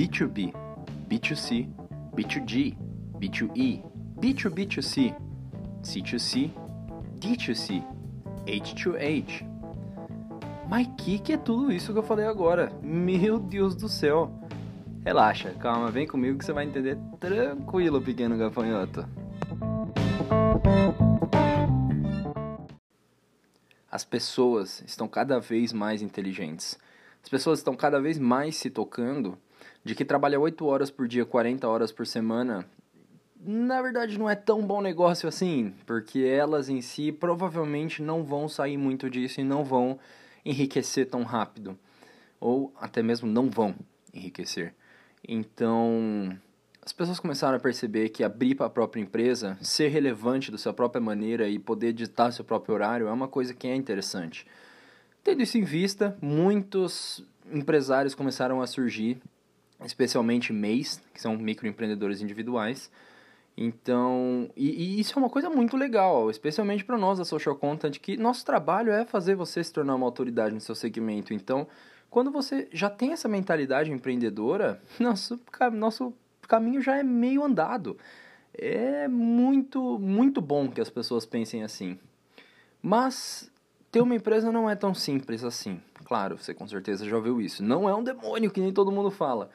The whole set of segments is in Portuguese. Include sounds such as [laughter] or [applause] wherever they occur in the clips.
B2B, B2C, B2G, B2E, B2B2C, C2C, D2C, H2H. Mas que que é tudo isso que eu falei agora? Meu Deus do céu! Relaxa, calma, vem comigo que você vai entender tranquilo, pequeno gafanhoto. As pessoas estão cada vez mais inteligentes. As pessoas estão cada vez mais se tocando de que trabalhar 8 horas por dia, 40 horas por semana, na verdade não é tão bom negócio assim, porque elas em si provavelmente não vão sair muito disso e não vão enriquecer tão rápido. Ou até mesmo não vão enriquecer. Então, as pessoas começaram a perceber que abrir para a própria empresa, ser relevante da sua própria maneira e poder ditar seu próprio horário é uma coisa que é interessante. Tendo isso em vista, muitos empresários começaram a surgir, especialmente MEIs, que são microempreendedores individuais. Então, e, e isso é uma coisa muito legal, especialmente para nós da Social Content, que nosso trabalho é fazer você se tornar uma autoridade no seu segmento. Então, quando você já tem essa mentalidade empreendedora, [laughs] nosso, nosso caminho já é meio andado. É muito, muito bom que as pessoas pensem assim. Mas ter uma empresa não é tão simples assim. Claro, você com certeza já ouviu isso. Não é um demônio que nem todo mundo fala.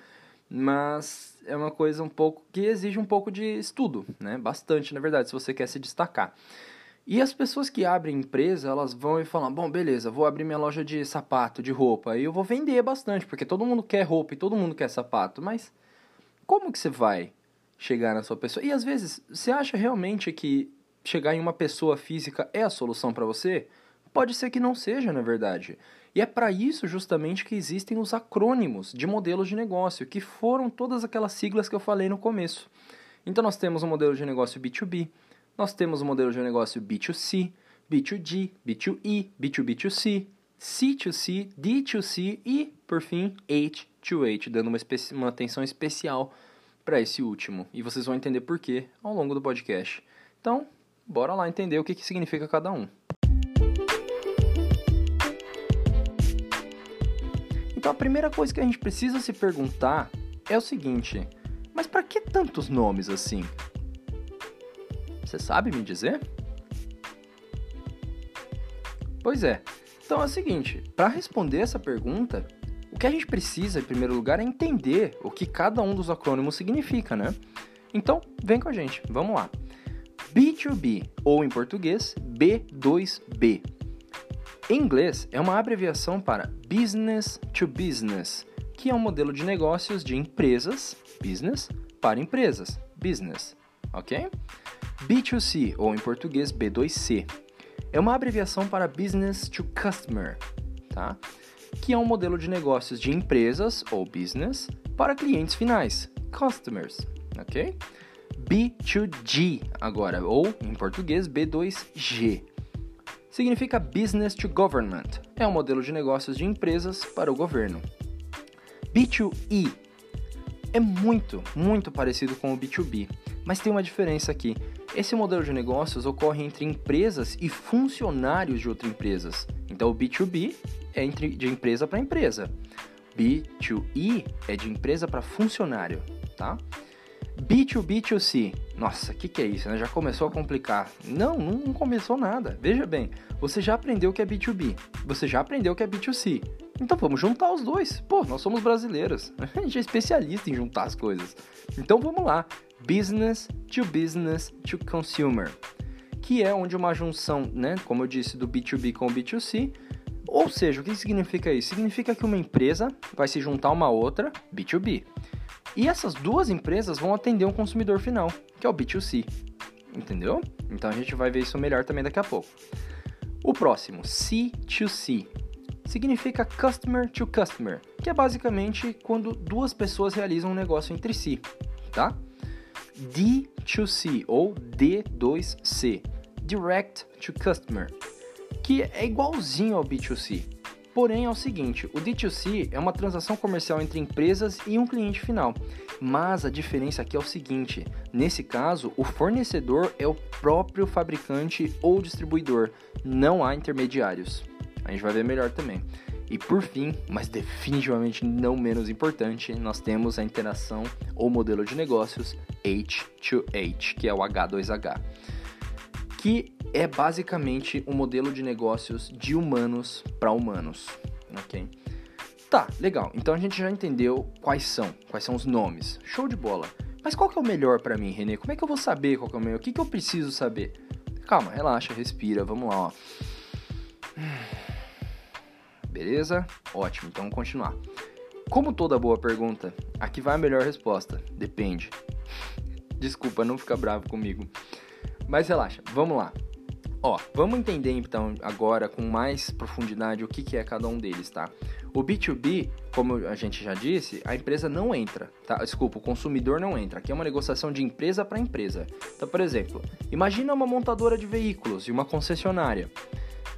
Mas é uma coisa um pouco que exige um pouco de estudo, né? Bastante, na verdade, se você quer se destacar. E as pessoas que abrem empresa, elas vão e falam: bom, beleza, vou abrir minha loja de sapato, de roupa, e eu vou vender bastante, porque todo mundo quer roupa e todo mundo quer sapato, mas como que você vai chegar na sua pessoa? E às vezes, você acha realmente que chegar em uma pessoa física é a solução para você? Pode ser que não seja, na verdade. E é para isso justamente que existem os acrônimos de modelos de negócio, que foram todas aquelas siglas que eu falei no começo. Então nós temos o um modelo de negócio B2B, nós temos o um modelo de negócio B2C, B2G, B2E, B2B2C, C2C, D2C e, por fim, H2H, dando uma, uma atenção especial para esse último. E vocês vão entender por quê ao longo do podcast. Então, bora lá entender o que, que significa cada um. Então, a primeira coisa que a gente precisa se perguntar é o seguinte: mas para que tantos nomes assim? Você sabe me dizer? Pois é, então é o seguinte, para responder essa pergunta, o que a gente precisa, em primeiro lugar, é entender o que cada um dos acrônimos significa, né? Então, vem com a gente, vamos lá. B2B, ou em português, B2B. Em inglês, é uma abreviação para Business to Business, que é um modelo de negócios de empresas, business, para empresas, business, ok? B2C, ou em português, B2C é uma abreviação para Business to Customer, tá? que é um modelo de negócios de empresas ou business para clientes finais, customers, ok? B2G agora, ou em português B2G. Significa Business to Government, é um modelo de negócios de empresas para o governo. B2E é muito, muito parecido com o B2B, mas tem uma diferença aqui. Esse modelo de negócios ocorre entre empresas e funcionários de outras empresas. Então, o B2B é entre, de empresa para empresa. B2E é de empresa para funcionário, tá? B2B2C. Nossa, o que, que é isso? Né? Já começou a complicar. Não, não começou nada. Veja bem, você já aprendeu o que é B2B, você já aprendeu o que é B2C. Então vamos juntar os dois. Pô, nós somos brasileiros. [laughs] A gente é especialista em juntar as coisas. Então vamos lá business to business to consumer, que é onde uma junção, né, como eu disse, do B2B com o B2C. Ou seja, o que significa isso? Significa que uma empresa vai se juntar a uma outra, B2B. E essas duas empresas vão atender um consumidor final, que é o B2C. Entendeu? Então a gente vai ver isso melhor também daqui a pouco. O próximo, C2C, significa Customer to Customer, que é basicamente quando duas pessoas realizam um negócio entre si, tá? D2C ou D2C, Direct to Customer, que é igualzinho ao B2C. Porém é o seguinte, o D2C é uma transação comercial entre empresas e um cliente final. Mas a diferença aqui é o seguinte, nesse caso, o fornecedor é o próprio fabricante ou distribuidor, não há intermediários. A gente vai ver melhor também. E por fim, mas definitivamente não menos importante, nós temos a interação ou modelo de negócios H2H, que é o H2H, que é basicamente um modelo de negócios de humanos para humanos, ok? Tá, legal. Então a gente já entendeu quais são, quais são os nomes. Show de bola. Mas qual que é o melhor para mim, Renê? Como é que eu vou saber qual que é o melhor? O que, que eu preciso saber? Calma, relaxa, respira, vamos lá, ó. Beleza? Ótimo, então vamos continuar. Como toda boa pergunta, aqui vai a melhor resposta. Depende. [laughs] Desculpa, não fica bravo comigo. Mas relaxa, vamos lá. Ó, vamos entender então agora com mais profundidade o que, que é cada um deles, tá? O B2B, como a gente já disse, a empresa não entra, tá? Desculpa, o consumidor não entra. Aqui é uma negociação de empresa para empresa. Então, por exemplo, imagina uma montadora de veículos e uma concessionária.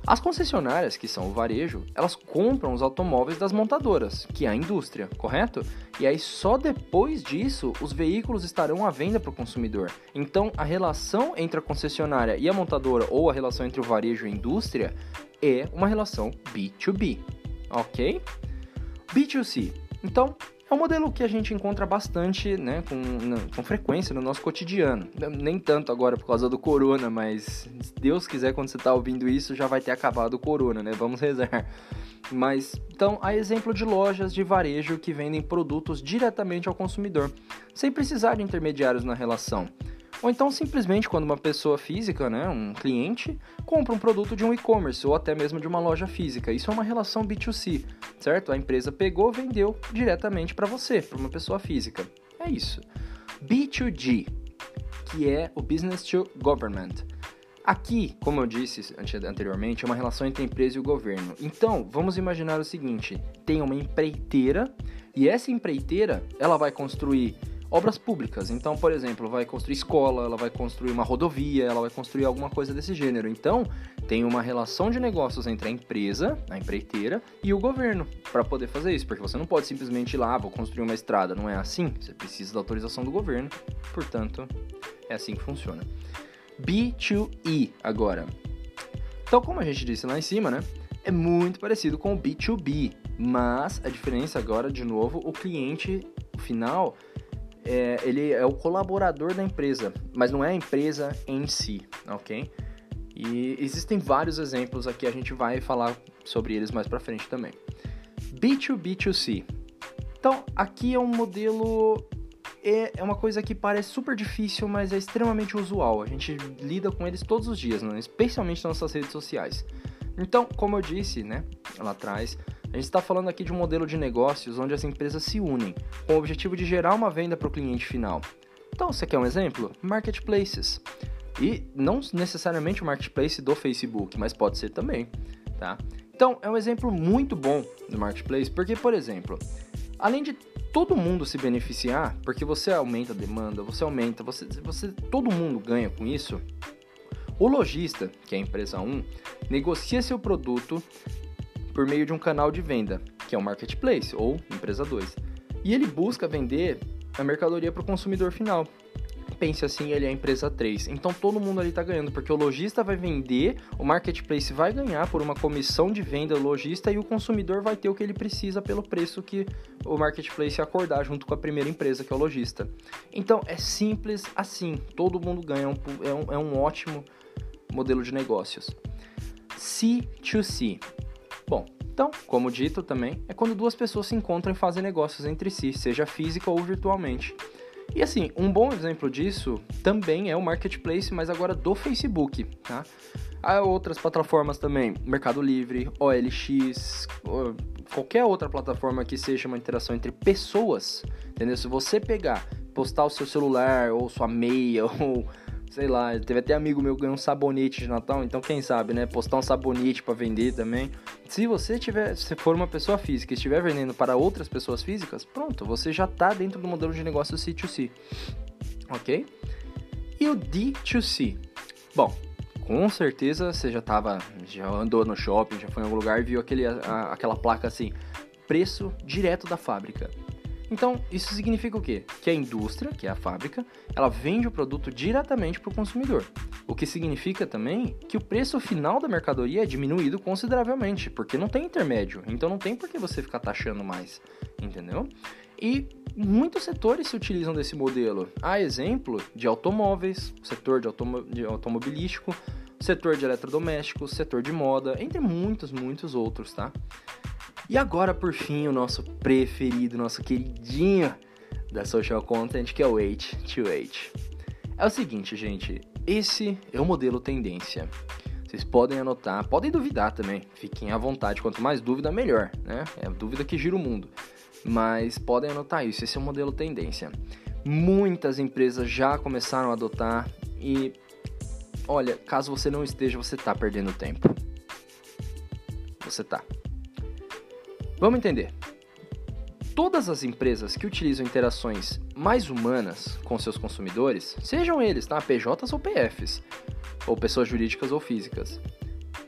As concessionárias, que são o varejo, elas compram os automóveis das montadoras, que é a indústria, correto? E aí só depois disso os veículos estarão à venda para o consumidor. Então a relação entre a concessionária e a montadora ou a relação entre o varejo e a indústria é uma relação B2B, ok? B2C. Então é um modelo que a gente encontra bastante, né, com, com frequência no nosso cotidiano. Nem tanto agora por causa do corona, mas se Deus quiser, quando você está ouvindo isso, já vai ter acabado o corona, né? Vamos rezar. Mas, então, há exemplo de lojas de varejo que vendem produtos diretamente ao consumidor, sem precisar de intermediários na relação. Ou então simplesmente quando uma pessoa física, né, um cliente, compra um produto de um e-commerce ou até mesmo de uma loja física. Isso é uma relação B2C, certo? A empresa pegou, vendeu diretamente para você, para uma pessoa física. É isso. B2G, que é o Business to Government. Aqui, como eu disse anteriormente, é uma relação entre a empresa e o governo. Então, vamos imaginar o seguinte: tem uma empreiteira e essa empreiteira ela vai construir obras públicas. Então, por exemplo, vai construir escola, ela vai construir uma rodovia, ela vai construir alguma coisa desse gênero. Então, tem uma relação de negócios entre a empresa, a empreiteira, e o governo para poder fazer isso, porque você não pode simplesmente ir lá, ah, vou construir uma estrada, não é assim. Você precisa da autorização do governo. Portanto, é assim que funciona. B2E agora. Então, como a gente disse lá em cima, né? É muito parecido com o B2B, mas a diferença agora, de novo, o cliente final é, ele é o colaborador da empresa, mas não é a empresa em si, ok? E existem vários exemplos aqui, a gente vai falar sobre eles mais para frente também. B2B2C. Então, aqui é um modelo é, é uma coisa que parece super difícil, mas é extremamente usual. A gente lida com eles todos os dias, né? especialmente nas nossas redes sociais. Então, como eu disse, né, lá atrás, gente está falando aqui de um modelo de negócios onde as empresas se unem com o objetivo de gerar uma venda para o cliente final. Então, você quer um exemplo? Marketplaces. E não necessariamente o marketplace do Facebook, mas pode ser também, tá? Então, é um exemplo muito bom do marketplace, porque, por exemplo, além de todo mundo se beneficiar, porque você aumenta a demanda, você aumenta, você, você todo mundo ganha com isso. O lojista, que é a empresa 1, negocia seu produto por meio de um canal de venda, que é o marketplace ou empresa 2. E ele busca vender a mercadoria para o consumidor final. Pense assim, ele é a empresa 3. Então todo mundo ali está ganhando, porque o lojista vai vender, o marketplace vai ganhar por uma comissão de venda lojista e o consumidor vai ter o que ele precisa pelo preço que o marketplace acordar junto com a primeira empresa, que é o lojista. Então é simples assim, todo mundo ganha, é um, é um, é ótimo modelo de negócios. C2C Bom, então, como dito também, é quando duas pessoas se encontram e fazem negócios entre si, seja física ou virtualmente. E assim, um bom exemplo disso também é o marketplace, mas agora do Facebook, tá? Há outras plataformas também, Mercado Livre, OLX, qualquer outra plataforma que seja uma interação entre pessoas, entendeu? Se você pegar, postar o seu celular ou sua meia [laughs] ou sei lá, teve até amigo meu que ganhou um sabonete de Natal, então quem sabe, né? Postar um sabonete para vender também. Se você tiver, se for uma pessoa física e estiver vendendo para outras pessoas físicas, pronto, você já está dentro do modelo de negócio C2C. Ok? E o D2C? Bom, com certeza você já tava, já andou no shopping, já foi em algum lugar e viu aquele, a, aquela placa assim, preço direto da fábrica. Então, isso significa o quê? Que a indústria, que é a fábrica, ela vende o produto diretamente para o consumidor. O que significa também que o preço final da mercadoria é diminuído consideravelmente, porque não tem intermédio. Então não tem por que você ficar taxando mais, entendeu? E muitos setores se utilizam desse modelo. Há exemplo de automóveis, setor de, automo de automobilístico, setor de eletrodomésticos, setor de moda, entre muitos, muitos outros, tá? E agora, por fim, o nosso preferido, nosso queridinho da social content, que é o H2H. É o seguinte, gente, esse é o modelo tendência. Vocês podem anotar, podem duvidar também, fiquem à vontade, quanto mais dúvida, melhor, né? É a dúvida que gira o mundo. Mas podem anotar isso, esse é o modelo tendência. Muitas empresas já começaram a adotar e olha, caso você não esteja, você está perdendo tempo. Você tá. Vamos entender. Todas as empresas que utilizam interações mais humanas com seus consumidores, sejam eles, tá? PJs ou PFs, ou pessoas jurídicas ou físicas,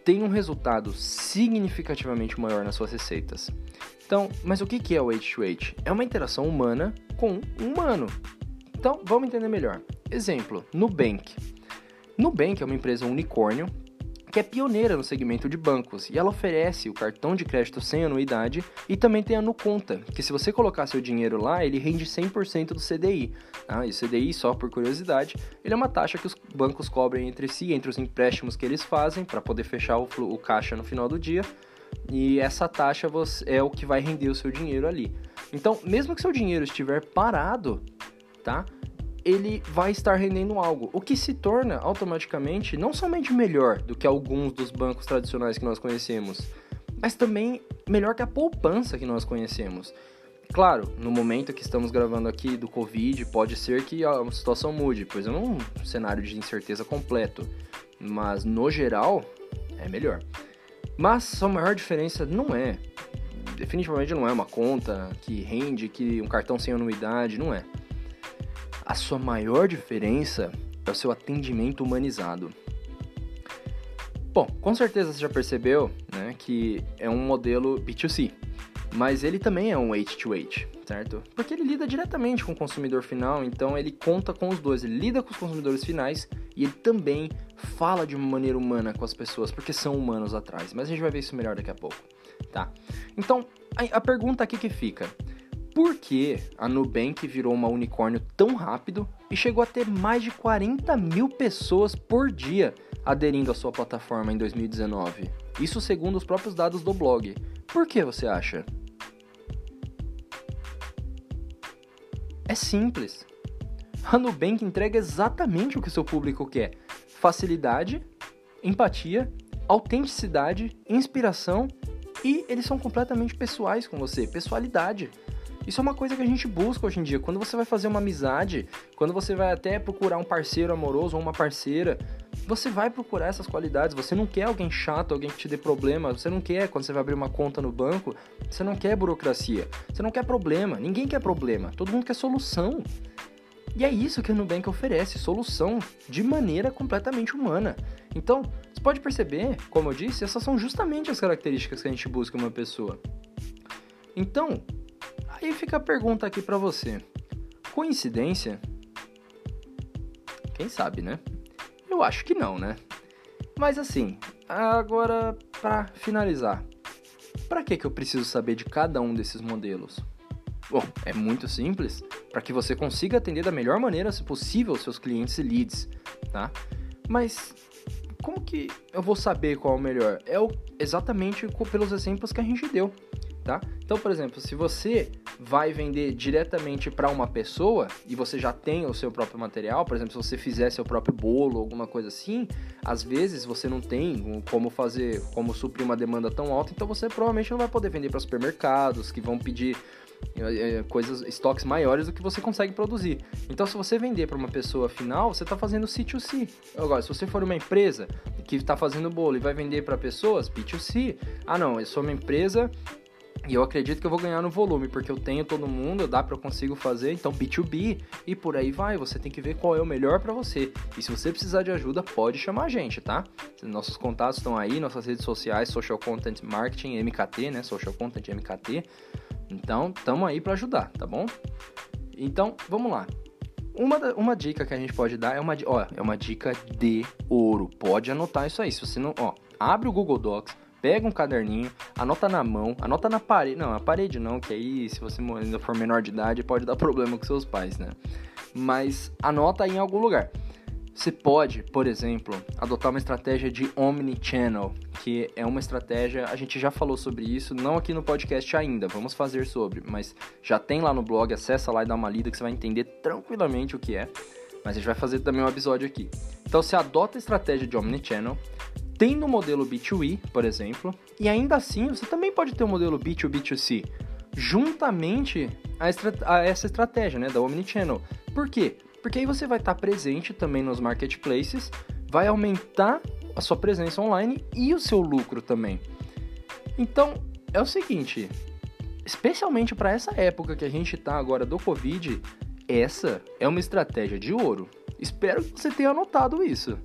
têm um resultado significativamente maior nas suas receitas. Então, mas o que é o H2H? É uma interação humana com um humano. Então, vamos entender melhor. Exemplo, Nubank. Nubank é uma empresa unicórnio que é pioneira no segmento de bancos e ela oferece o cartão de crédito sem anuidade e também tem a Nuconta, que se você colocar seu dinheiro lá, ele rende 100% do CDI. Tá? E o CDI, só por curiosidade, ele é uma taxa que os bancos cobrem entre si, entre os empréstimos que eles fazem para poder fechar o, o caixa no final do dia. E essa taxa é o que vai render o seu dinheiro ali. Então, mesmo que seu dinheiro estiver parado, tá? Ele vai estar rendendo algo, o que se torna automaticamente não somente melhor do que alguns dos bancos tradicionais que nós conhecemos, mas também melhor que a poupança que nós conhecemos. Claro, no momento que estamos gravando aqui do Covid, pode ser que a situação mude, pois é um cenário de incerteza completo, mas no geral é melhor. Mas a maior diferença não é, definitivamente não é uma conta que rende, que um cartão sem anuidade, não é a sua maior diferença é o seu atendimento humanizado. Bom, com certeza você já percebeu né, que é um modelo B2C, mas ele também é um H2H, certo? Porque ele lida diretamente com o consumidor final, então ele conta com os dois, ele lida com os consumidores finais e ele também fala de uma maneira humana com as pessoas, porque são humanos atrás. Mas a gente vai ver isso melhor daqui a pouco, tá? Então, a, a pergunta aqui que fica: por que a Nubank virou uma unicórnio tão rápido e chegou a ter mais de 40 mil pessoas por dia aderindo à sua plataforma em 2019. Isso segundo os próprios dados do blog. Por que você acha? É simples. A Nubank entrega exatamente o que seu público quer: facilidade, empatia, autenticidade, inspiração e eles são completamente pessoais com você, pessoalidade. Isso é uma coisa que a gente busca hoje em dia. Quando você vai fazer uma amizade, quando você vai até procurar um parceiro amoroso ou uma parceira, você vai procurar essas qualidades. Você não quer alguém chato, alguém que te dê problema. Você não quer, quando você vai abrir uma conta no banco, você não quer burocracia. Você não quer problema. Ninguém quer problema. Todo mundo quer solução. E é isso que a Nubank oferece, solução de maneira completamente humana. Então, você pode perceber, como eu disse, essas são justamente as características que a gente busca em uma pessoa. Então, Aí fica a pergunta aqui para você. Coincidência? Quem sabe, né? Eu acho que não, né? Mas assim, agora para finalizar, para que que eu preciso saber de cada um desses modelos? Bom, é muito simples, para que você consiga atender da melhor maneira se possível os seus clientes e leads, tá? Mas como que eu vou saber qual é o melhor? É exatamente pelos exemplos que a gente deu tá? Então, por exemplo, se você vai vender diretamente para uma pessoa e você já tem o seu próprio material, por exemplo, se você fizer seu próprio bolo, alguma coisa assim, às vezes você não tem como fazer, como suprir uma demanda tão alta, então você provavelmente não vai poder vender para supermercados que vão pedir eh, eh, coisas, estoques maiores do que você consegue produzir. Então, se você vender para uma pessoa final, você está fazendo C2C. Agora, se você for uma empresa que está fazendo bolo e vai vender para pessoas, B2C. Ah, não, eu sou uma empresa e eu acredito que eu vou ganhar no volume, porque eu tenho todo mundo, dá para eu consigo fazer, então B2B e por aí vai. Você tem que ver qual é o melhor para você. E se você precisar de ajuda, pode chamar a gente, tá? Nossos contatos estão aí, nossas redes sociais, Social Content Marketing, MKT, né? Social Content MKT. Então, tamo aí para ajudar, tá bom? Então, vamos lá. Uma, uma dica que a gente pode dar é uma, ó, é uma dica de ouro. Pode anotar isso aí. Se você não, ó, abre o Google Docs, pega um caderninho, anota na mão, anota na parede. Não, a parede não, que aí se você ainda for menor de idade pode dar [laughs] problema com seus pais, né? Mas anota em algum lugar. Você pode, por exemplo, adotar uma estratégia de omnichannel, que é uma estratégia, a gente já falou sobre isso, não aqui no podcast ainda, vamos fazer sobre, mas já tem lá no blog, acessa lá e dá uma lida que você vai entender tranquilamente o que é. Mas a gente vai fazer também um episódio aqui. Então você adota a estratégia de omnichannel, tem no modelo B2E, por exemplo, e ainda assim você também pode ter o um modelo B2B2C, juntamente a, a essa estratégia né, da omnichannel. Por quê? Porque aí você vai estar presente também nos marketplaces, vai aumentar a sua presença online e o seu lucro também. Então, é o seguinte, especialmente para essa época que a gente está agora do Covid, essa é uma estratégia de ouro. Espero que você tenha anotado isso.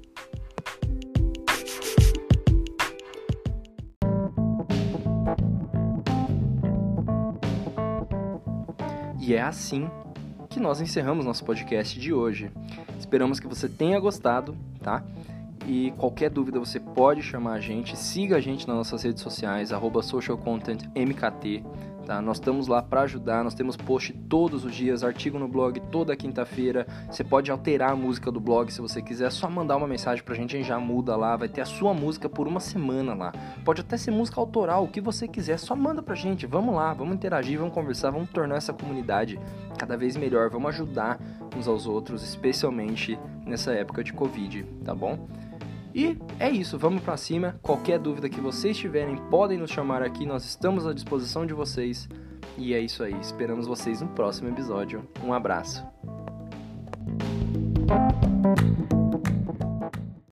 E é assim que nós encerramos nosso podcast de hoje. Esperamos que você tenha gostado, tá? E qualquer dúvida você pode chamar a gente, siga a gente nas nossas redes sociais, socialcontentmkt, Tá? Nós estamos lá para ajudar, nós temos post todos os dias, artigo no blog toda quinta-feira. Você pode alterar a música do blog se você quiser, é só mandar uma mensagem pra gente, a gente já muda lá, vai ter a sua música por uma semana lá. Pode até ser música autoral, o que você quiser, só manda pra gente. Vamos lá, vamos interagir, vamos conversar, vamos tornar essa comunidade cada vez melhor, vamos ajudar uns aos outros, especialmente nessa época de Covid, tá bom? E é isso, vamos para cima. Qualquer dúvida que vocês tiverem, podem nos chamar aqui, nós estamos à disposição de vocês. E é isso aí, esperamos vocês no próximo episódio. Um abraço.